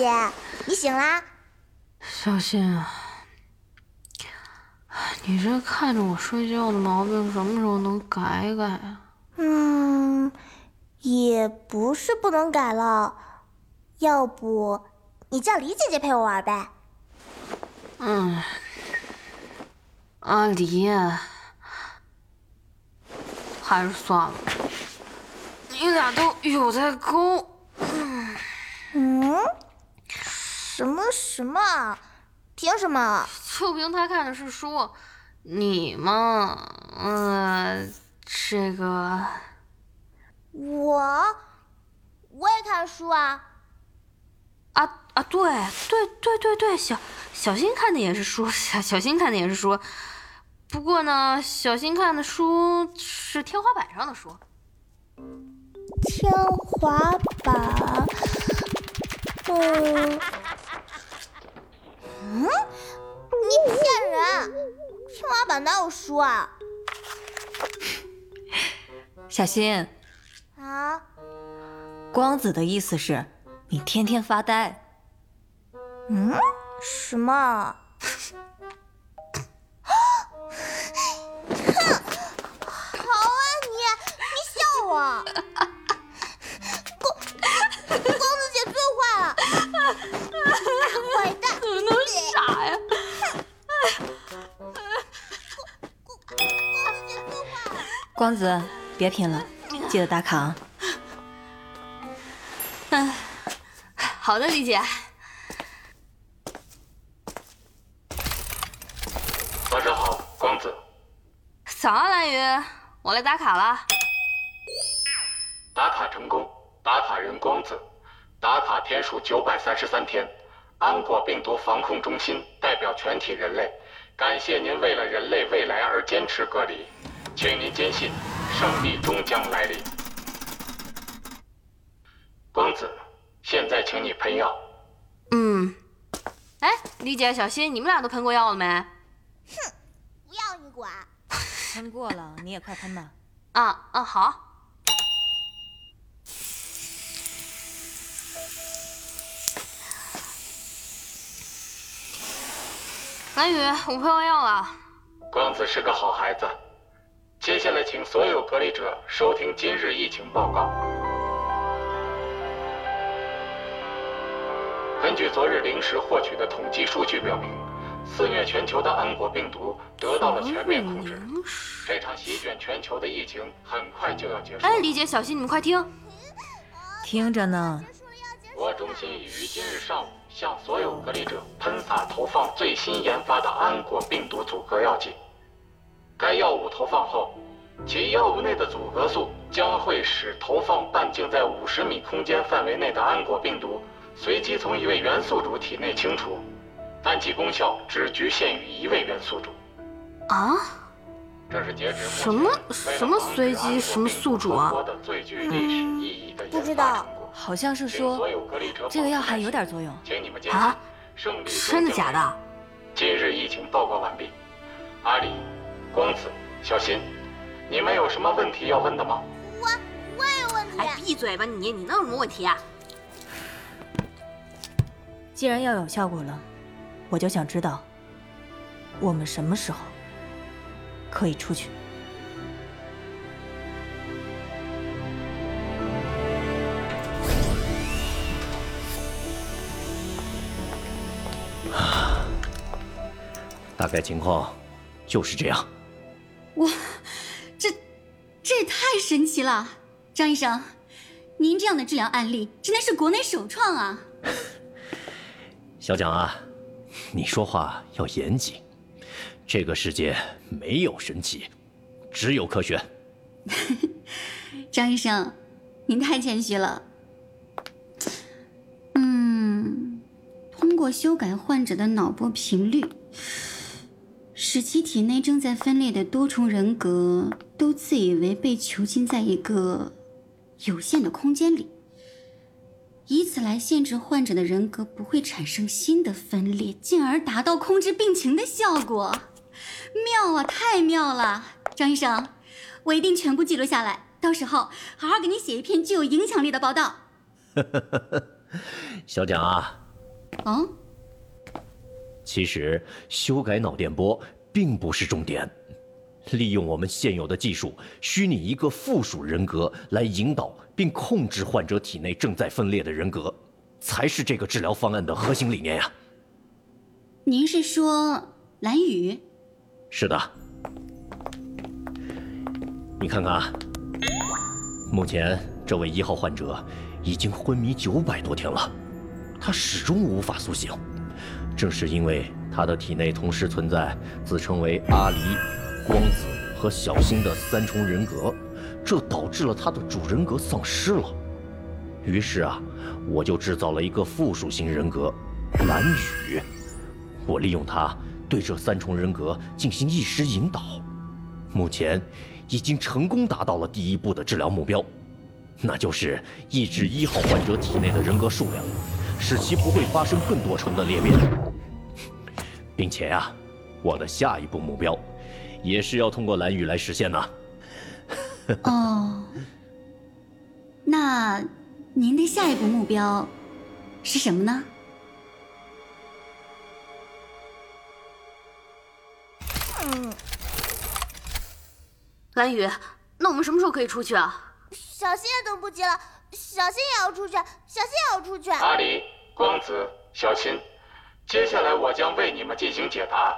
姐，你醒啦？小新啊，你这看着我睡觉的毛病，什么时候能改改啊？嗯，也不是不能改了，要不你叫李姐姐陪我玩呗？嗯，阿离，还是算了，你俩都有在勾。嗯，什么什么？凭什么？就凭他看的是书，你嘛，呃，这个，我我也看书啊。啊啊，对对对对对，小小新看的也是书，小小新看的也是书，不过呢，小新看的书是天花板上的书。天花板。嗯，嗯，你骗人！天花板哪有书啊？小新，啊？光子的意思是，你天天发呆。嗯？什么？哼！好啊你，你笑我！光子，别拼了，记得打卡啊！嗯，好的，李姐。晚上好，光子。早啊，蓝雨，我来打卡了。打卡成功，打卡人光子，打卡天数九百三十三天。安国病毒防控中心代表全体人类，感谢您为了人类未来而坚持隔离。请您坚信，胜利终将来临。光子，现在请你喷药。嗯。哎，李姐、小新，你们俩都喷过药了没？哼，不要你管。喷过了，你也快喷吧。啊啊，好。蓝雨，我喷完药了。光子是个好孩子。接下来，请所有隔离者收听今日疫情报告。根据昨日零时获取的统计数据表明，肆虐全球的安国病毒得到了全面控制。这场席卷全球的疫情很快就要结束。哎，李姐、小心，你们快听，听着呢。我中心已于今日上午向所有隔离者喷洒投放最新研发的安国病毒阻隔药剂。该药物投放后，其药物内的阻隔素将会使投放半径在五十米空间范围内的安果病毒随机从一位元素主体内清除，但其功效只局限于一位元素主。啊？这是截止什么什么随机什么宿主啊？不知道，好像是说这个药还有点作用。啊？真的假的？今日疫情报告完毕，阿里。光子，小心，你们有什么问题要问的吗？我我也有问题。哎，闭嘴吧你！你能有什么问题啊？既然要有效果了，我就想知道，我们什么时候可以出去？大概情况就是这样。奇了！张医生，您这样的治疗案例真的是国内首创啊！小蒋啊，你说话要严谨。这个世界没有神奇，只有科学。张医生，您太谦虚了。嗯，通过修改患者的脑波频率。使其体内正在分裂的多重人格都自以为被囚禁在一个有限的空间里，以此来限制患者的人格不会产生新的分裂，进而达到控制病情的效果。妙啊，太妙了！张医生，我一定全部记录下来，到时候好好给你写一篇具有影响力的报道。小蒋啊，哦，其实修改脑电波并不是重点，利用我们现有的技术，虚拟一个附属人格来引导并控制患者体内正在分裂的人格，才是这个治疗方案的核心理念呀。您是说蓝雨？是的，你看看啊，目前这位一号患者已经昏迷九百多天了，他始终无法苏醒。正是因为他的体内同时存在自称为阿离、光子和小新的三重人格，这导致了他的主人格丧失了。于是啊，我就制造了一个附属型人格蓝雨，我利用它对这三重人格进行意识引导，目前已经成功达到了第一步的治疗目标，那就是抑制一号患者体内的人格数量，使其不会发生更多重的裂变，并且啊、我的下一步目标，也是要通过蓝雨来实现呢。哦，那您的下一步目标是什么呢？嗯，蓝雨，那我们什么时候可以出去啊？小新也等不及了，小新也要出去，小新也要出去。阿离、光子、小新，接下来我将为你们进行解答。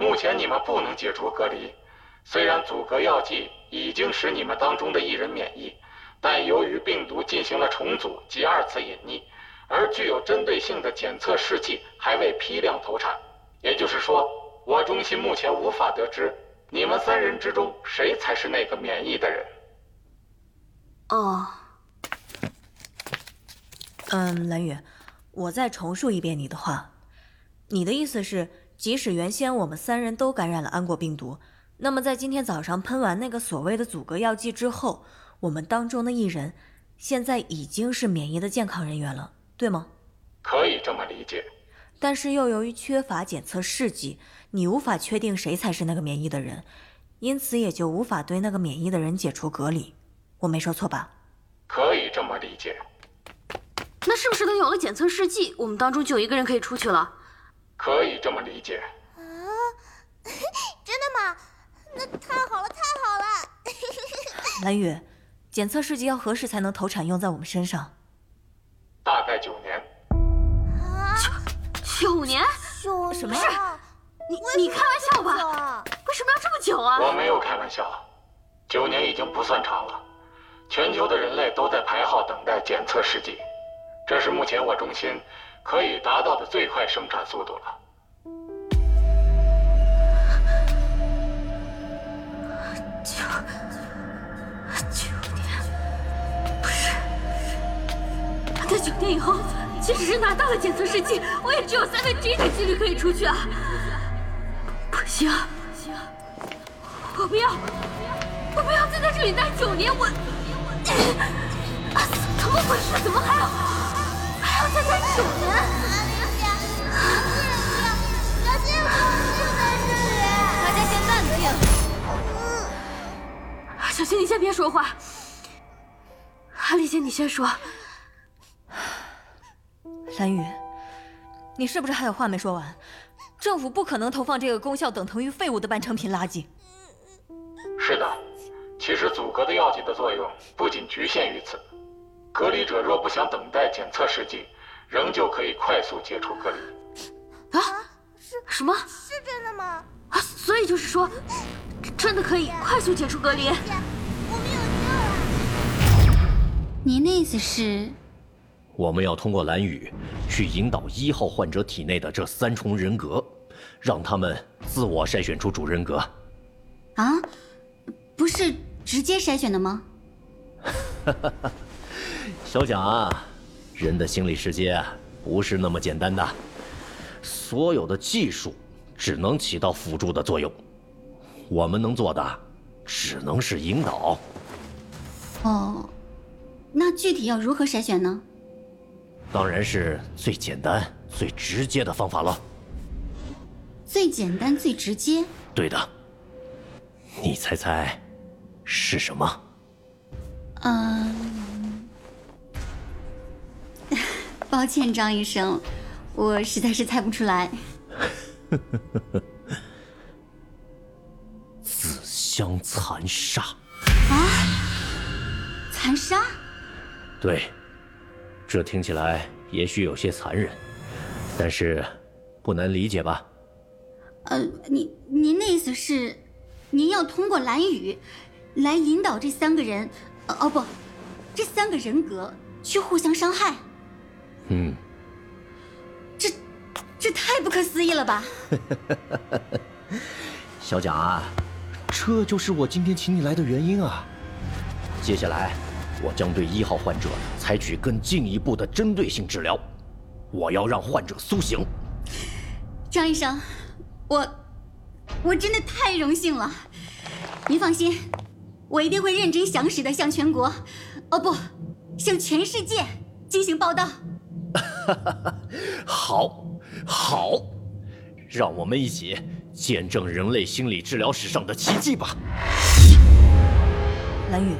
目前你们不能解除隔离，虽然阻隔药剂已经使你们当中的一人免疫，但由于病毒进行了重组及二次隐匿，而具有针对性的检测试剂还未批量投产，也就是说，我中心目前无法得知你们三人之中谁才是那个免疫的人。哦，嗯，蓝雨，我再重述一遍你的话。你的意思是，即使原先我们三人都感染了安果病毒，那么在今天早上喷完那个所谓的阻隔药剂之后，我们当中的一人现在已经是免疫的健康人员了，对吗？可以这么理解。但是又由于缺乏检测试剂，你无法确定谁才是那个免疫的人，因此也就无法对那个免疫的人解除隔离。我没说错吧？可以这么理解。那是不是等有了检测试剂，我们当中就有一个人可以出去了？可以这么理解。啊，真的吗？那太好了，太好了！蓝雨，检测试剂要何时才能投产用在我们身上？大概九年。啊，九年？九什么年啊你你开玩笑？吧？为什么要这么久啊？我没有开玩笑，九年已经不算长了。全球的人类都在排号等待检测试剂，这是目前我中心可以达到的最快生产速度了。九九年，不是。在九年以后，即使是拿到了检测试剂，我也只有三分之一的几率可以出去啊！不行，不行我不要，我不要再在这里待九年，我……啊，怎么回事？怎么还要还要再待九年？阿丽姐，小新，小新不是在这里。大家先淡定。小新，你先别说话。阿丽姐，你先说。蓝雨，你是不是还有话没说完？政府不可能投放这个功效等同于废物的半成品垃圾。是的，其实阻隔的药剂的作用不仅局限于此。隔离者若不想等待检测试剂，仍旧可以快速解除隔离。啊？是什么？是真的吗？啊？所以就是说，真的可以快速解除隔离？我们有救了！您的意思是？我们要通过蓝雨去引导一号患者体内的这三重人格，让他们自我筛选出主人格。啊？不是直接筛选的吗？小蒋啊，人的心理世界啊不是那么简单的，所有的技术只能起到辅助的作用，我们能做的只能是引导。哦，那具体要如何筛选呢？当然是最简单、最直接的方法了。最简单、最直接。对的，你猜猜是什么？嗯，抱歉，张医生，我实在是猜不出来。自相残杀啊。残杀？对，这听起来也许有些残忍，但是不难理解吧？呃，您您的意思是，您要通过蓝雨来引导这三个人，呃哦不，这三个人格去互相伤害？嗯，这这太不可思议了吧！小蒋啊，这就是我今天请你来的原因啊。接下来，我将对一号患者采取更进一步的针对性治疗，我要让患者苏醒。张医生，我我真的太荣幸了。您放心，我一定会认真详实的向全国，哦不，向全世界进行报道。好，好，让我们一起见证人类心理治疗史上的奇迹吧。蓝雨，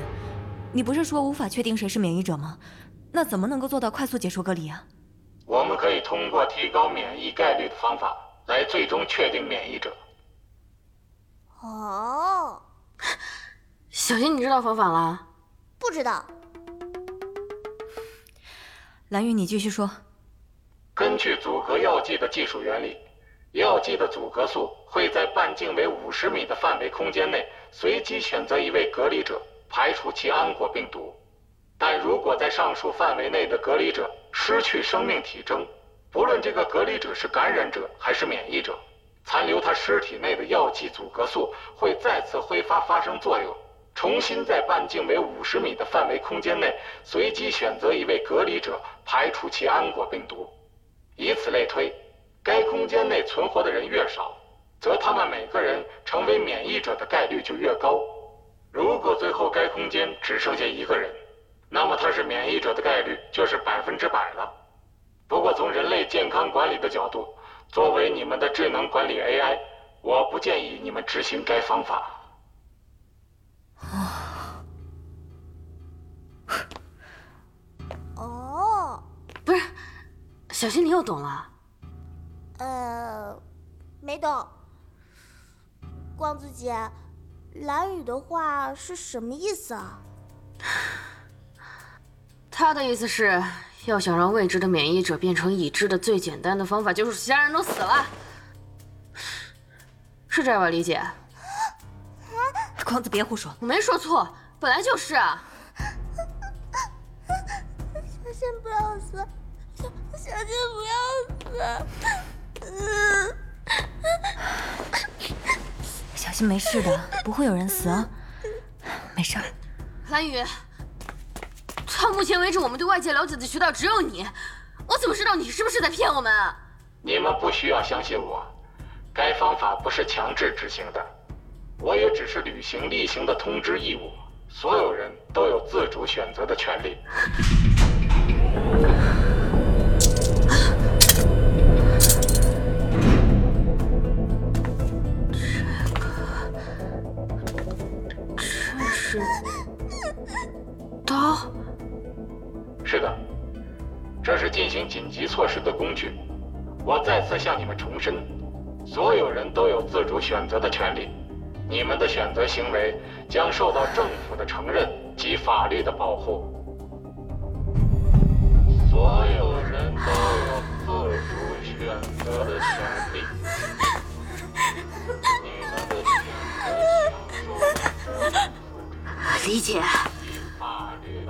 你不是说无法确定谁是免疫者吗？那怎么能够做到快速解除隔离啊？我们可以通过提高免疫概率的方法来最终确定免疫者。哦，小新，你知道方法了？不知道。蓝雨，你继续说。去阻隔药剂的技术原理，药剂的阻隔素会在半径为五十米的范围空间内随机选择一位隔离者，排除其安果病毒。但如果在上述范围内的隔离者失去生命体征，不论这个隔离者是感染者还是免疫者，残留他尸体内的药剂阻隔素会再次挥发发生作用。重新在半径为五十米的范围空间内随机选择一位隔离者，排除其安果病毒。以此类推，该空间内存活的人越少，则他们每个人成为免疫者的概率就越高。如果最后该空间只剩下一个人，那么他是免疫者的概率就是百分之百了。不过从人类健康管理的角度，作为你们的智能管理 AI，我不建议你们执行该方法。哦，小新，你又懂了？呃，没懂。光子姐，蓝雨的话是什么意思啊？他的意思是要想让未知的免疫者变成已知的，最简单的方法就是其他人都死了，是这样吧，李姐？光子，别胡说。我没说错，本来就是啊。小心不要死。嗯，小心没事的，不会有人死啊，没事儿。蓝雨，到目前为止，我们对外界了解的渠道只有你，我怎么知道你是不是在骗我们啊？你们不需要相信我，该方法不是强制执行的，我也只是履行例行的通知义务。所有人都有自主选择的权利。是刀。是的，这是进行紧急措施的工具。我再次向你们重申，所有人都有自主选择的权利。你们的选择行为将受到政府的承认及法律的保护。所有人都有自主选择的权利。你们的选择法律。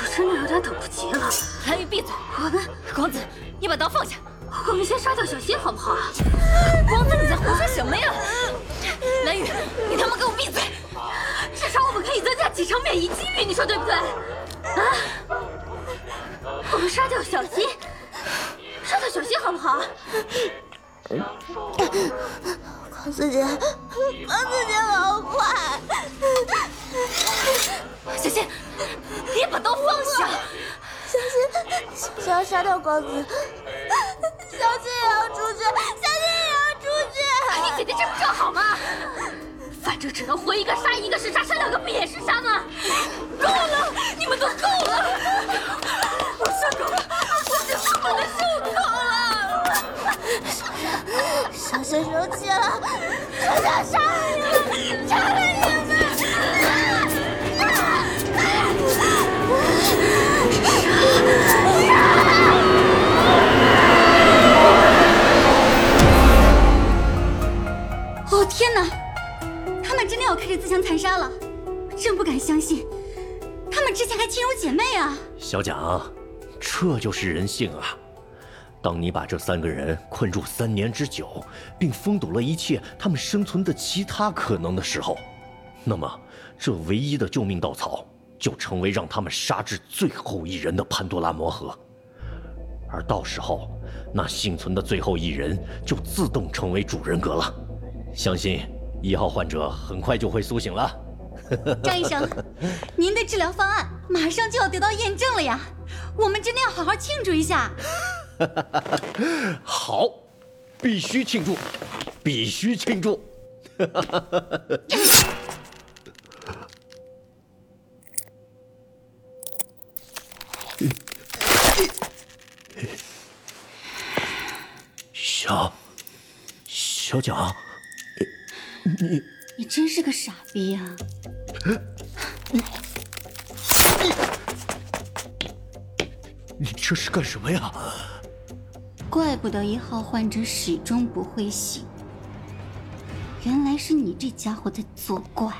我真的有点等不及了。蓝雨，闭嘴！我们光子，你把刀放下。我们先杀掉小新好不好？光子，你在胡说什么呀？蓝雨，你他妈给我闭嘴！至少我们可以增加几成免疫几率，你说对不对？啊！我们杀掉小新，杀掉小新好不好？光王子姐王子姐好坏小心你把刀放下。小心想要杀掉光子小心也要出去小心也要出去你姐姐这不正好吗反正只能活一个杀一个是杀杀两个不也是杀吗够了你们都够了我受够了我真的不能受够先生气了，我想杀了你们，杀了你们！哦天哪！他们真的要开始自相残杀了，真不敢相信，他们之前还亲如姐妹啊！小蒋，这就是人性啊！当你把这三个人困住三年之久，并封堵了一切他们生存的其他可能的时候，那么这唯一的救命稻草就成为让他们杀至最后一人的潘多拉魔盒，而到时候，那幸存的最后一人就自动成为主人格了。相信一号患者很快就会苏醒了。张医生，您的治疗方案马上就要得到验证了呀！我们真的要好好庆祝一下。好，必须庆祝，必须庆祝！小小蒋，你你真是个傻逼呀、你这是干什么呀？怪不得一号患者始终不会醒，原来是你这家伙在作怪。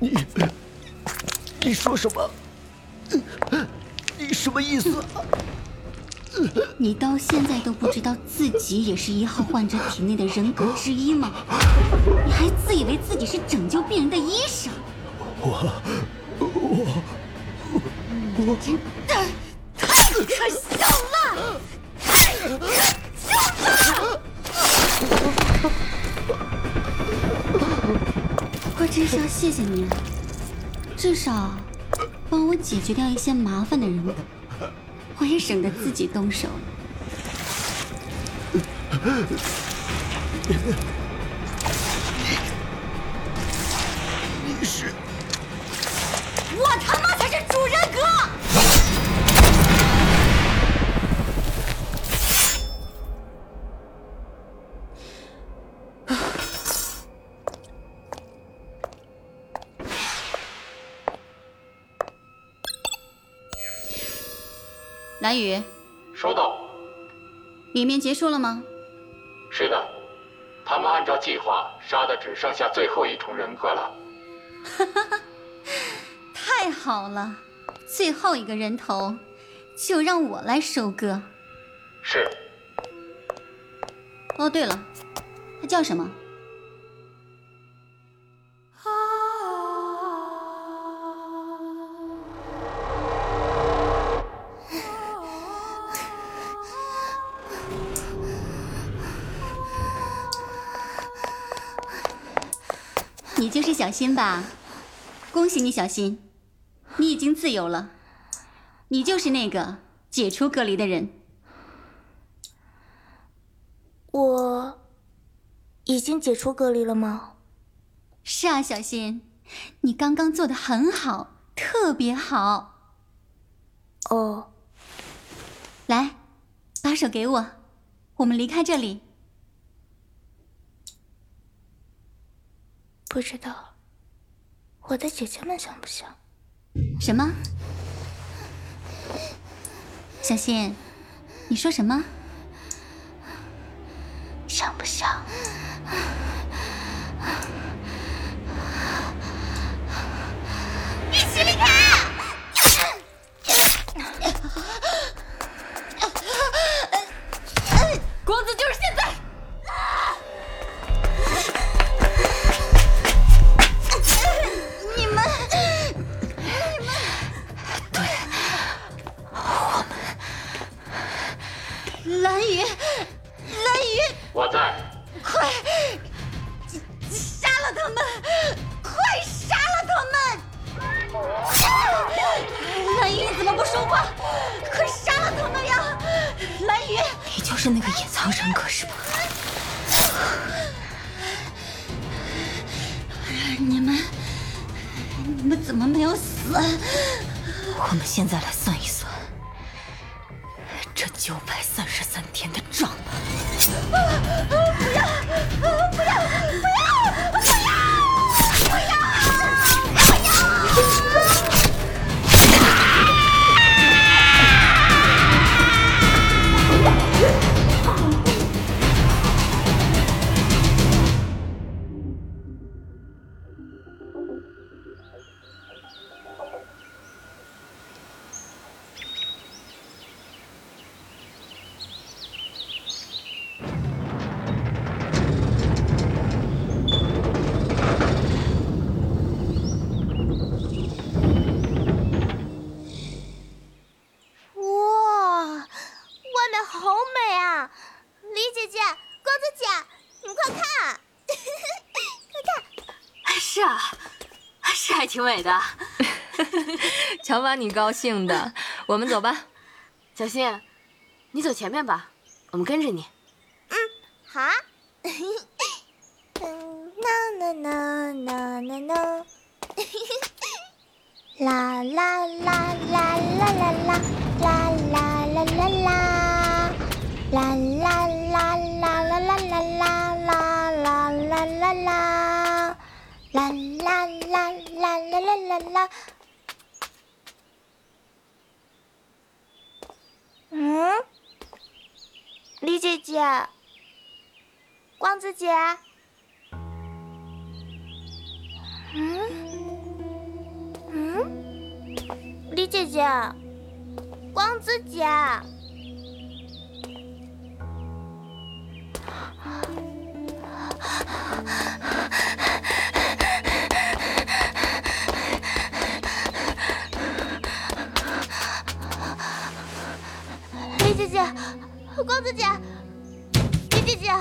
你你说什么？你什么意思？你到现在都不知道自己也是一号患者体内的人格之一吗？你还自以为自己是拯救病人的医生？我我真的谢谢你，至少帮我解决掉一些麻烦的人。我也省得自己动手了。蓝宇，收到。里面结束了吗？是的，他们按照计划杀的只剩下最后一重人格了。哈 哈太好了，最后一个人头就让我来收割。是，哦，对了，他叫什么？你就是小新吧？恭喜你，小新，你已经自由了。你就是那个解除隔离的人。我已经解除隔离了吗？是啊，小新，你刚刚做的很好，特别好。哦，来，把手给我，我们离开这里。不知道我的姐姐们想不想？什么？小新，你说什么？美的。瞧把你高兴的，我们走吧。小新，你走前面吧，我们跟着你。好啊。嗯，啦啦啦啦啦，啦啦啦啦啦啦啦，啦啦啦啦啦，啦啦啦啦啦。嗯，李姐姐。光子姐，嗯嗯，李姐姐，光子姐，李姐，光子姐，李姐姐。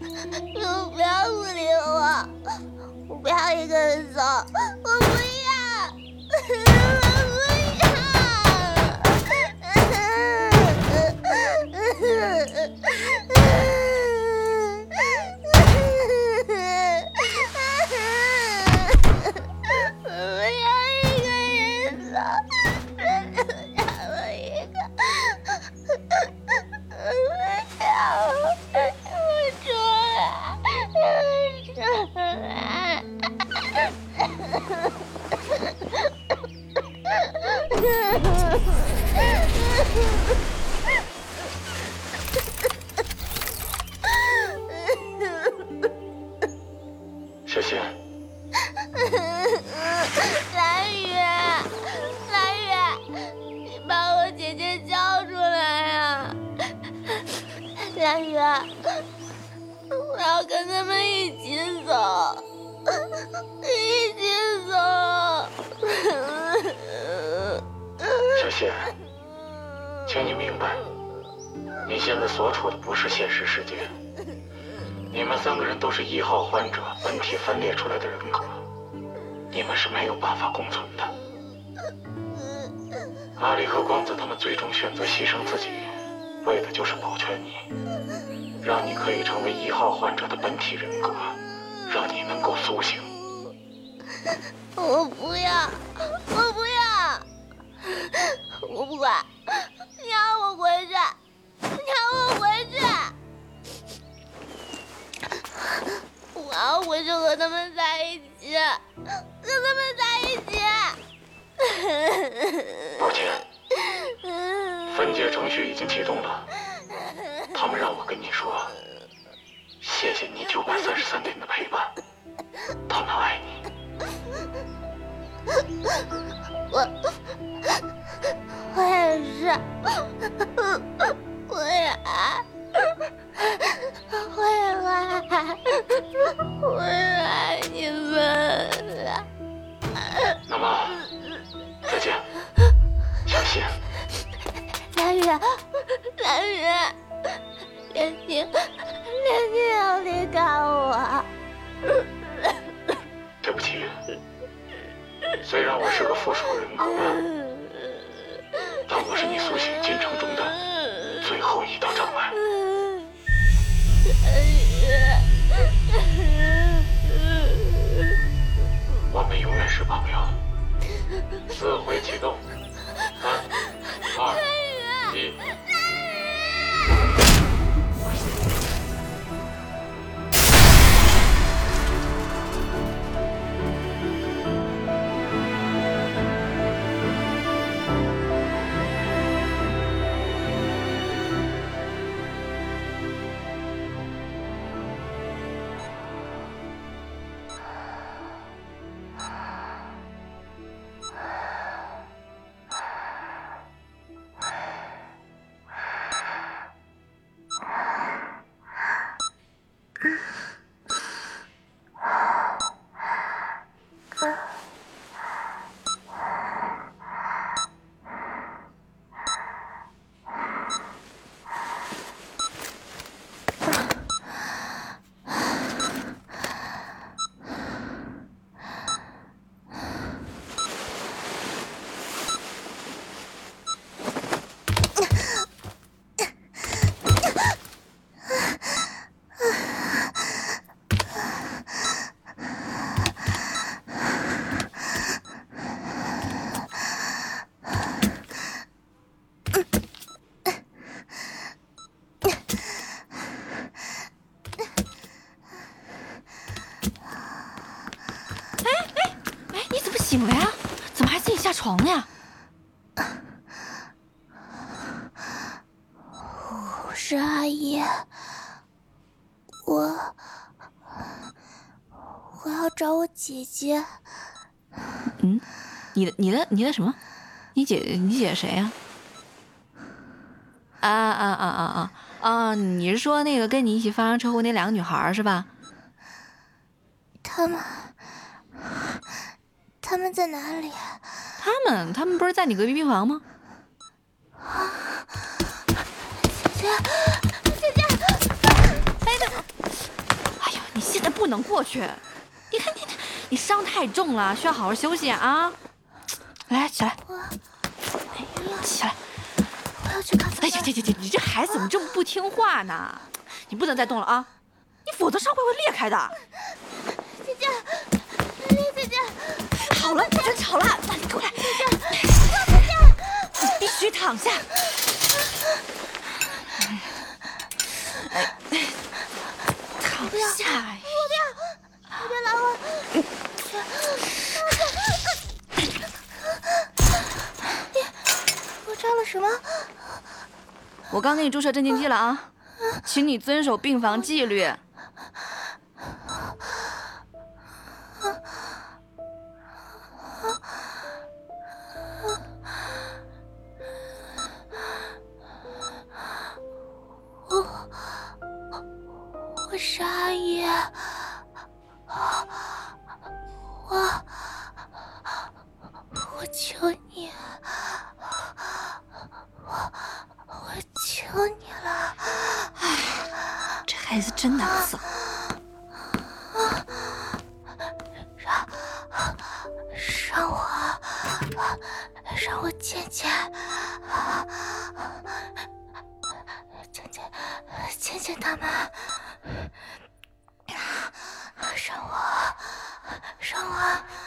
你们不要不理我，我不要一个人走，我不要，请你明白，你现在所处的不是现实世界。你们三个人都是一号患者本体分裂出来的人格，你们是没有办法共存的。阿里和光子他们最终选择牺牲自己，为的就是保全你，让你可以成为一号患者的本体人格，让你能够苏醒。我不要，我不要，我不管，回去，让我回去，我要回去和他们在一起，和他们在一起。抱歉，分解程序已经启动了。他们让我跟你说，谢谢你九百三十三天的陪伴，他们爱你。我。啊醒了呀？怎么还自己下床了呀？我是阿姨，我我要找我姐姐。嗯，你的你的你的什么？你姐你姐谁呀、啊？啊啊啊啊啊啊！你是说那个跟你一起发生车祸那两个女孩是吧？他们他们在哪里？他们他们不是在你隔壁病房吗？啊姐姐姐姐，哎呦，你现在不能过去！你看你你伤太重了，需要好好休息啊！来起来，哎起来！我要去看哎呀，姐姐姐，你这孩子怎么这么不听话呢？你不能再动了啊！你否则伤会会裂开的。姐姐，好了，不准吵了，那你过来。你必须躺下。哎，躺下。别拦我！你我扎了什么？我刚给你注射镇静剂了啊，请你遵守病房纪律。谢谢他们，让我让我。